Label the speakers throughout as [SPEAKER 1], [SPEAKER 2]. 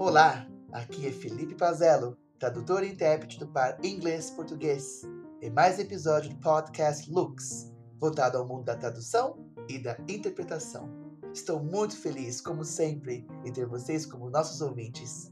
[SPEAKER 1] Olá, aqui é Felipe Pazello, tradutor e intérprete do par inglês-português, em mais episódio do podcast Lux, voltado ao mundo da tradução e da interpretação. Estou muito feliz, como sempre, em ter vocês como nossos ouvintes.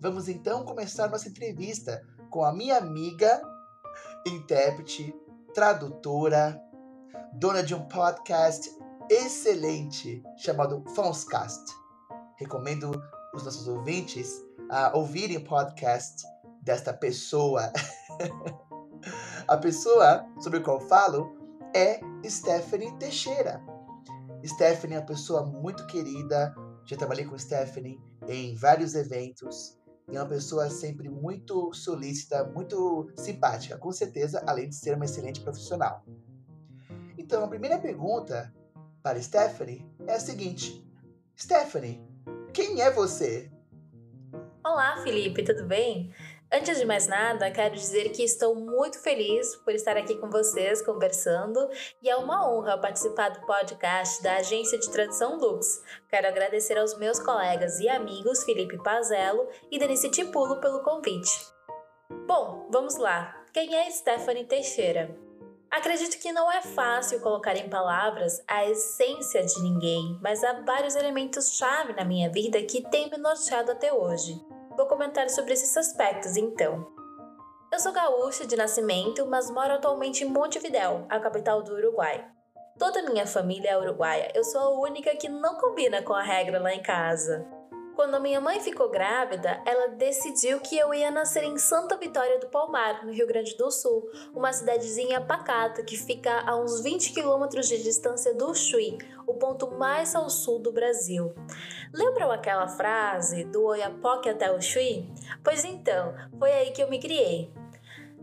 [SPEAKER 1] Vamos então começar nossa entrevista com a minha amiga, intérprete, tradutora, dona de um podcast excelente chamado Fonscast. Recomendo os nossos ouvintes a ouvirem o podcast desta pessoa. a pessoa sobre a qual falo é Stephanie Teixeira. Stephanie é uma pessoa muito querida, já trabalhei com Stephanie em vários eventos e é uma pessoa sempre muito solícita, muito simpática, com certeza, além de ser uma excelente profissional. Então, a primeira pergunta para Stephanie é a seguinte: Stephanie, quem é você?
[SPEAKER 2] Olá, Felipe, tudo bem? Antes de mais nada, quero dizer que estou muito feliz por estar aqui com vocês conversando e é uma honra participar do podcast da Agência de Tradução Lux. Quero agradecer aos meus colegas e amigos Felipe Pazello e Denise Tipulo pelo convite. Bom, vamos lá. Quem é Stephanie Teixeira? Acredito que não é fácil colocar em palavras a essência de ninguém, mas há vários elementos-chave na minha vida que têm me norteado até hoje. Vou comentar sobre esses aspectos então. Eu sou gaúcha de nascimento, mas moro atualmente em Montevidéu, a capital do Uruguai. Toda minha família é uruguaia, eu sou a única que não combina com a regra lá em casa. Quando a minha mãe ficou grávida, ela decidiu que eu ia nascer em Santa Vitória do Palmar, no Rio Grande do Sul, uma cidadezinha pacata que fica a uns 20 quilômetros de distância do Chuí, o ponto mais ao sul do Brasil. Lembram aquela frase do Oiapoque até o Chuí? Pois então, foi aí que eu me criei.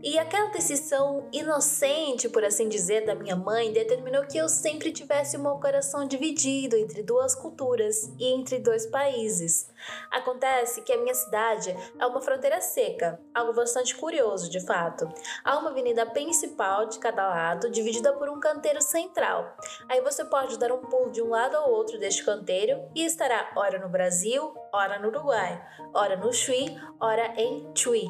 [SPEAKER 2] E aquela decisão inocente, por assim dizer, da minha mãe determinou que eu sempre tivesse meu coração dividido entre duas culturas e entre dois países. Acontece que a minha cidade é uma fronteira seca, algo bastante curioso de fato. Há uma avenida principal de cada lado, dividida por um canteiro central. Aí você pode dar um pulo de um lado ao outro deste canteiro e estará ora no Brasil, ora no Uruguai, ora no Chuí, ora em Chuí.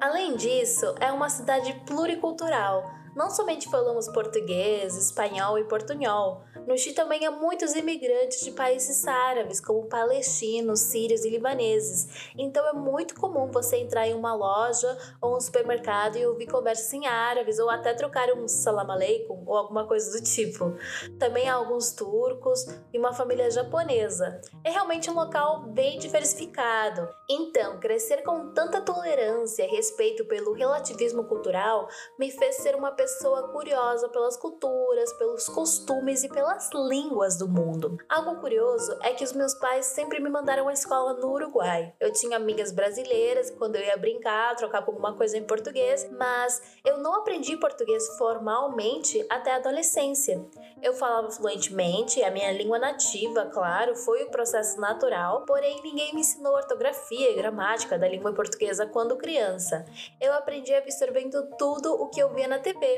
[SPEAKER 2] Além disso, é uma cidade pluricultural. Não somente falamos português, espanhol e portunhol, no Chile também há muitos imigrantes de países árabes, como palestinos, sírios e libaneses. Então é muito comum você entrar em uma loja ou um supermercado e ouvir conversas em árabes ou até trocar um salam aleikum ou alguma coisa do tipo. Também há alguns turcos e uma família japonesa. É realmente um local bem diversificado. Então, crescer com tanta tolerância e respeito pelo relativismo cultural me fez ser uma pessoa curiosa pelas culturas, pelos costumes e pelas as línguas do mundo. Algo curioso é que os meus pais sempre me mandaram à escola no Uruguai. Eu tinha amigas brasileiras quando eu ia brincar, trocar alguma coisa em português, mas eu não aprendi português formalmente até a adolescência. Eu falava fluentemente, a minha língua nativa, claro, foi o processo natural, porém ninguém me ensinou ortografia e gramática da língua portuguesa quando criança. Eu aprendi absorvendo tudo o que eu via na TV.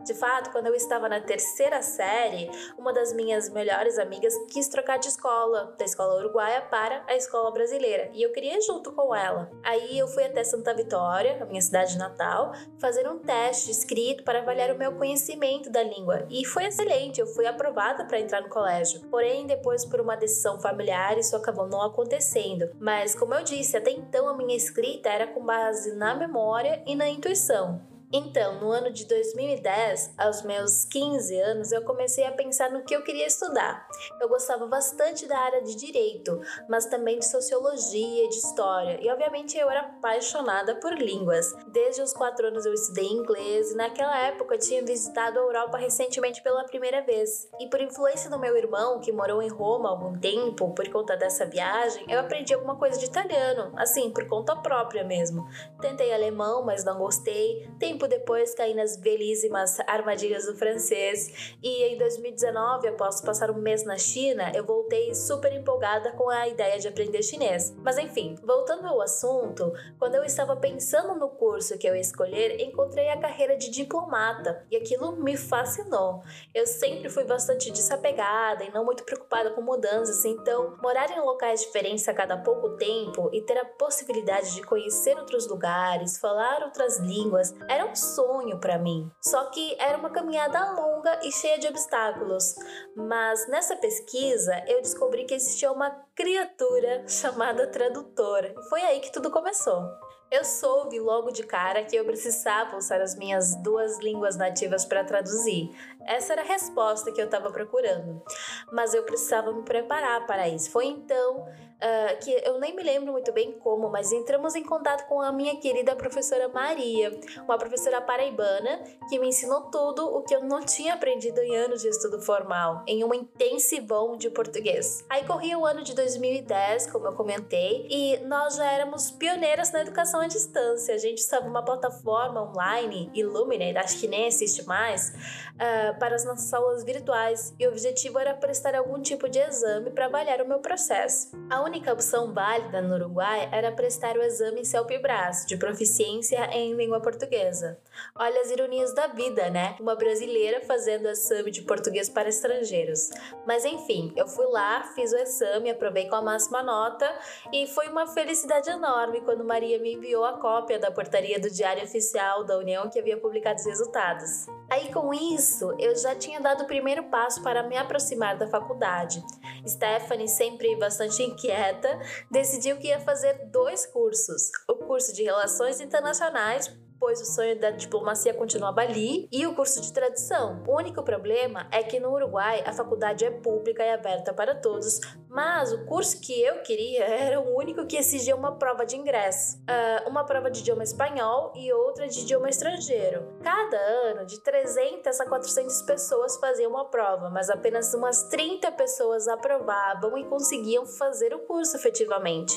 [SPEAKER 2] De fato, quando eu estava na terceira série, uma das minhas melhores amigas quis trocar de escola, da escola uruguaia para a escola brasileira, e eu queria ir junto com ela. Aí eu fui até Santa Vitória, a minha cidade natal, fazer um teste escrito para avaliar o meu conhecimento da língua, e foi excelente, eu fui aprovada para entrar no colégio. Porém, depois por uma decisão familiar, isso acabou não acontecendo. Mas como eu disse, até então a minha escrita era com base na memória e na intuição. Então, no ano de 2010, aos meus 15 anos, eu comecei a pensar no que eu queria estudar. Eu gostava bastante da área de direito, mas também de sociologia e de história, e obviamente eu era apaixonada por línguas. Desde os 4 anos eu estudei inglês e naquela época eu tinha visitado a Europa recentemente pela primeira vez. E por influência do meu irmão, que morou em Roma há algum tempo, por conta dessa viagem, eu aprendi alguma coisa de italiano, assim, por conta própria mesmo. Tentei alemão, mas não gostei. Tem tempo depois caí nas belíssimas armadilhas do francês e em 2019, após passar um mês na China, eu voltei super empolgada com a ideia de aprender chinês. Mas enfim, voltando ao assunto, quando eu estava pensando no curso que eu ia escolher, encontrei a carreira de diplomata e aquilo me fascinou. Eu sempre fui bastante desapegada e não muito preocupada com mudanças, então morar em locais diferentes a cada pouco tempo e ter a possibilidade de conhecer outros lugares, falar outras línguas, era um sonho para mim. Só que era uma caminhada longa e cheia de obstáculos. Mas nessa pesquisa eu descobri que existia uma criatura chamada tradutor. Foi aí que tudo começou. Eu soube logo de cara que eu precisava usar as minhas duas línguas nativas para traduzir. Essa era a resposta que eu estava procurando. Mas eu precisava me preparar para isso. Foi então uh, que eu nem me lembro muito bem como, mas entramos em contato com a minha querida professora Maria, uma professora paraibana que me ensinou tudo o que eu não tinha aprendido em anos de estudo formal, em um intensivão de português. Aí corria o ano de 2010, como eu comentei, e nós já éramos pioneiras na educação à distância. A gente estava uma plataforma online, Illuminate, acho que nem existe mais, uh, para as nossas aulas virtuais, e o objetivo era prestar algum tipo de exame para avaliar o meu processo. A única opção válida no Uruguai era prestar o exame CELPE-BRAS, de proficiência em língua portuguesa. Olha as ironias da vida, né? Uma brasileira fazendo exame de português para estrangeiros. Mas enfim, eu fui lá, fiz o exame, aprovei com a máxima nota e foi uma felicidade enorme quando Maria me enviou a cópia da portaria do Diário Oficial da União que havia publicado os resultados. Aí com isso, eu já tinha dado o primeiro passo para me aproximar da faculdade. Stephanie, sempre bastante inquieta, decidiu que ia fazer dois cursos: o curso de Relações Internacionais pois o sonho da diplomacia continuava ali, e o curso de tradução. O único problema é que no Uruguai a faculdade é pública e aberta para todos, mas o curso que eu queria era o único que exigia uma prova de ingresso, uh, uma prova de idioma espanhol e outra de idioma estrangeiro. Cada ano, de 300 a 400 pessoas faziam uma prova, mas apenas umas 30 pessoas aprovavam e conseguiam fazer o curso efetivamente.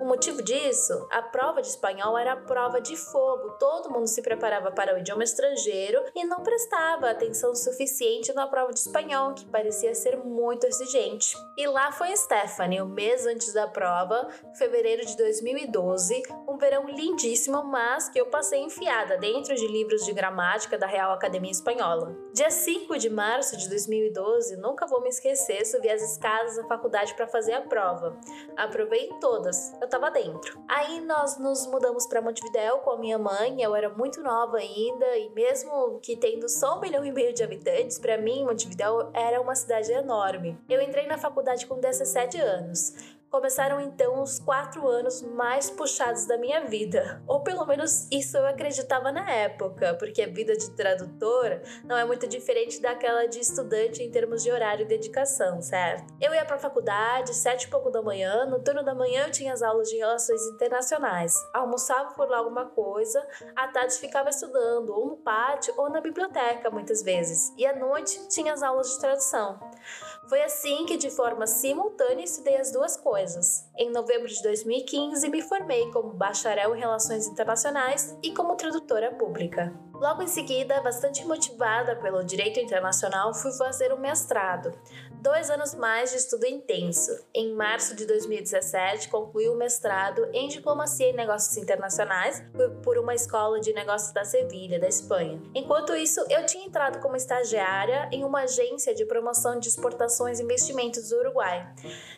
[SPEAKER 2] O motivo disso, a prova de espanhol era a prova de fogo. Todo mundo se preparava para o idioma estrangeiro e não prestava atenção suficiente na prova de espanhol, que parecia ser muito exigente. E lá foi Stephanie, o mês antes da prova, fevereiro de 2012, um verão lindíssimo, mas que eu passei enfiada dentro de livros de gramática da Real Academia Espanhola. Dia 5 de março de 2012, nunca vou me esquecer, subi as escadas da faculdade para fazer a prova. Aprovei todas eu tava dentro. Aí nós nos mudamos para Montevidéu com a minha mãe, eu era muito nova ainda, e mesmo que tendo só um milhão e meio de habitantes, para mim Montevidéu era uma cidade enorme. Eu entrei na faculdade com 17 anos. Começaram então os quatro anos mais puxados da minha vida, ou pelo menos isso eu acreditava na época, porque a vida de tradutor não é muito diferente daquela de estudante em termos de horário e dedicação, certo? Eu ia para a faculdade sete e pouco da manhã, no turno da manhã eu tinha as aulas de relações internacionais, almoçava por lá alguma coisa, à tarde ficava estudando ou no pátio ou na biblioteca muitas vezes, e à noite tinha as aulas de tradução. Foi assim que, de forma simultânea, estudei as duas coisas. Em novembro de 2015, me formei como bacharel em Relações Internacionais e como tradutora pública. Logo em seguida, bastante motivada pelo direito internacional, fui fazer um mestrado. Dois anos mais de estudo intenso. Em março de 2017, concluí o mestrado em Diplomacia e Negócios Internacionais por uma escola de negócios da Sevilha, da Espanha. Enquanto isso, eu tinha entrado como estagiária em uma agência de promoção de exportações e investimentos do Uruguai.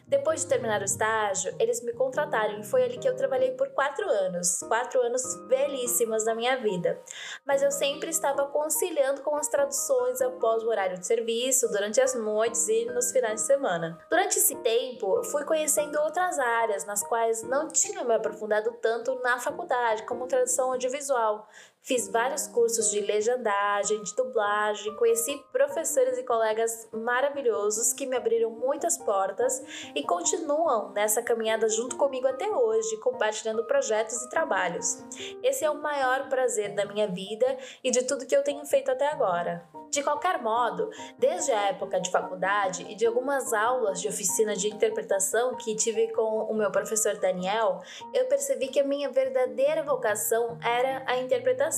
[SPEAKER 2] Depois de terminar o estágio, eles me contrataram e foi ali que eu trabalhei por quatro anos. Quatro anos belíssimos da minha vida. Mas eu sempre estava conciliando com as traduções após o horário de serviço, durante as noites e nos finais de semana. Durante esse tempo, fui conhecendo outras áreas nas quais não tinha me aprofundado tanto na faculdade, como tradução audiovisual. Fiz vários cursos de legendagem, de dublagem, conheci professores e colegas maravilhosos que me abriram muitas portas e continuam nessa caminhada junto comigo até hoje, compartilhando projetos e trabalhos. Esse é o maior prazer da minha vida e de tudo que eu tenho feito até agora. De qualquer modo, desde a época de faculdade e de algumas aulas de oficina de interpretação que tive com o meu professor Daniel, eu percebi que a minha verdadeira vocação era a interpretação.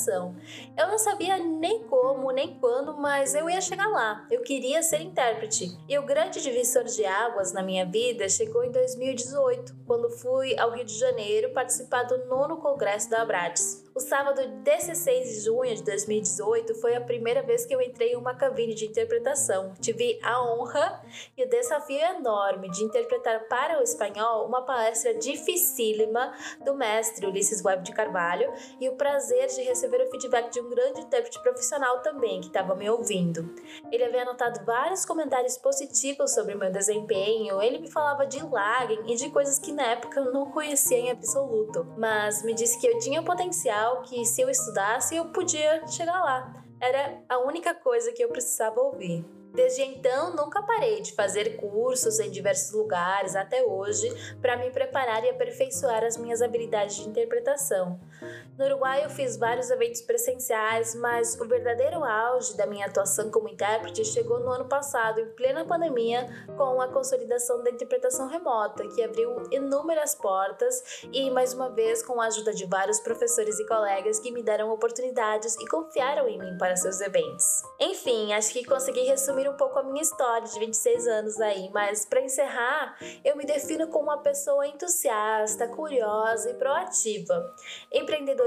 [SPEAKER 2] Eu não sabia nem como, nem quando, mas eu ia chegar lá. Eu queria ser intérprete. E o grande divisor de águas na minha vida chegou em 2018, quando fui ao Rio de Janeiro participar do nono congresso da Abrades. O sábado 16 de junho de 2018 foi a primeira vez que eu entrei em uma cabine de interpretação. Tive a honra e o desafio enorme de interpretar para o espanhol uma palestra dificílima do mestre Ulisses Webb de Carvalho e o prazer de receber o feedback de um grande intérprete profissional também que estava me ouvindo. Ele havia anotado vários comentários positivos sobre meu desempenho, ele me falava de lagging e de coisas que na época eu não conhecia em absoluto, mas me disse que eu tinha potencial que se eu estudasse eu podia chegar lá. Era a única coisa que eu precisava ouvir. Desde então, nunca parei de fazer cursos em diversos lugares até hoje para me preparar e aperfeiçoar as minhas habilidades de interpretação. No Uruguai, eu fiz vários eventos presenciais, mas o verdadeiro auge da minha atuação como intérprete chegou no ano passado, em plena pandemia, com a consolidação da interpretação remota, que abriu inúmeras portas e, mais uma vez, com a ajuda de vários professores e colegas que me deram oportunidades e confiaram em mim para seus eventos. Enfim, acho que consegui resumir um pouco a minha história de 26 anos aí, mas para encerrar, eu me defino como uma pessoa entusiasta, curiosa e proativa.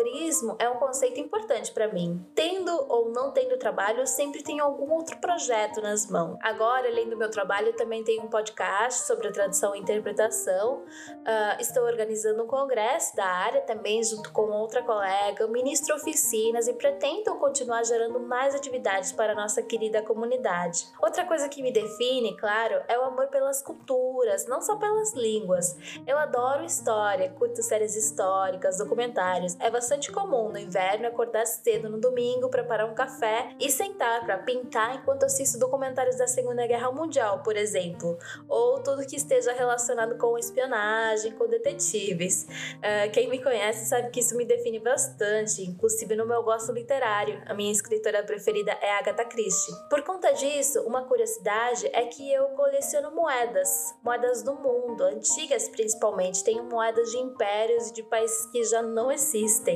[SPEAKER 2] Empreendedorismo é um conceito importante para mim. Tendo ou não tendo trabalho, eu sempre tenho algum outro projeto nas mãos. Agora, além do meu trabalho, eu também tenho um podcast sobre a tradução e interpretação. Uh, estou organizando um congresso da área também, junto com outra colega, ministro oficinas e pretendo continuar gerando mais atividades para a nossa querida comunidade. Outra coisa que me define, claro, é o amor pelas culturas, não só pelas línguas. Eu adoro história, curto séries históricas, documentários. É bastante comum no inverno acordar cedo no domingo, preparar um café e sentar para pintar enquanto assisto documentários da Segunda Guerra Mundial, por exemplo, ou tudo que esteja relacionado com espionagem, com detetives. Uh, quem me conhece sabe que isso me define bastante, inclusive no meu gosto literário. A minha escritora preferida é Agatha Christie. Por conta disso, uma curiosidade é que eu coleciono moedas, moedas do mundo, antigas principalmente. Tenho moedas de impérios e de países que já não existem.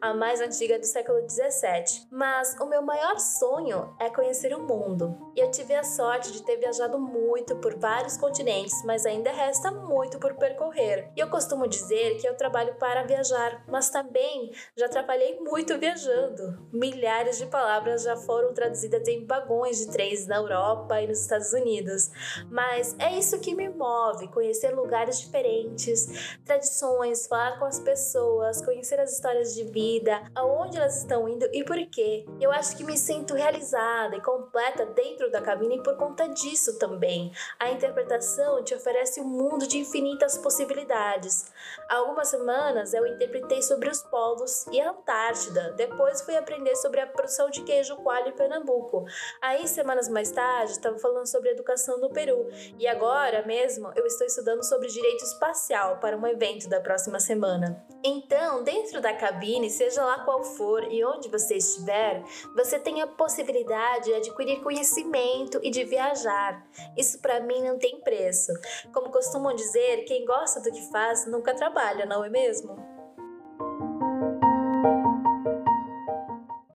[SPEAKER 2] A mais antiga do século 17. Mas o meu maior sonho é conhecer o mundo. E eu tive a sorte de ter viajado muito por vários continentes, mas ainda resta muito por percorrer. E eu costumo dizer que eu trabalho para viajar, mas também já trabalhei muito viajando. Milhares de palavras já foram traduzidas em vagões de trens na Europa e nos Estados Unidos. Mas é isso que me move, conhecer lugares diferentes, tradições, falar com as pessoas, conhecer as histórias de vida, aonde elas estão indo e por quê. Eu acho que me sinto realizada e completa dentro da cabine por conta disso também. A interpretação te oferece um mundo de infinitas possibilidades. Há algumas semanas eu interpretei sobre os polos e a Antártida. Depois fui aprender sobre a produção de queijo coalho em Pernambuco. Aí, semanas mais tarde, estava falando sobre educação no Peru. E agora mesmo eu estou estudando sobre direito espacial para um evento da próxima semana. Então, dentro da cabine, seja lá qual for e onde você estiver, você tem a possibilidade de adquirir conhecimento e de viajar. Isso para mim não tem preço. Como costumam dizer, quem gosta do que faz nunca trabalha, não é mesmo?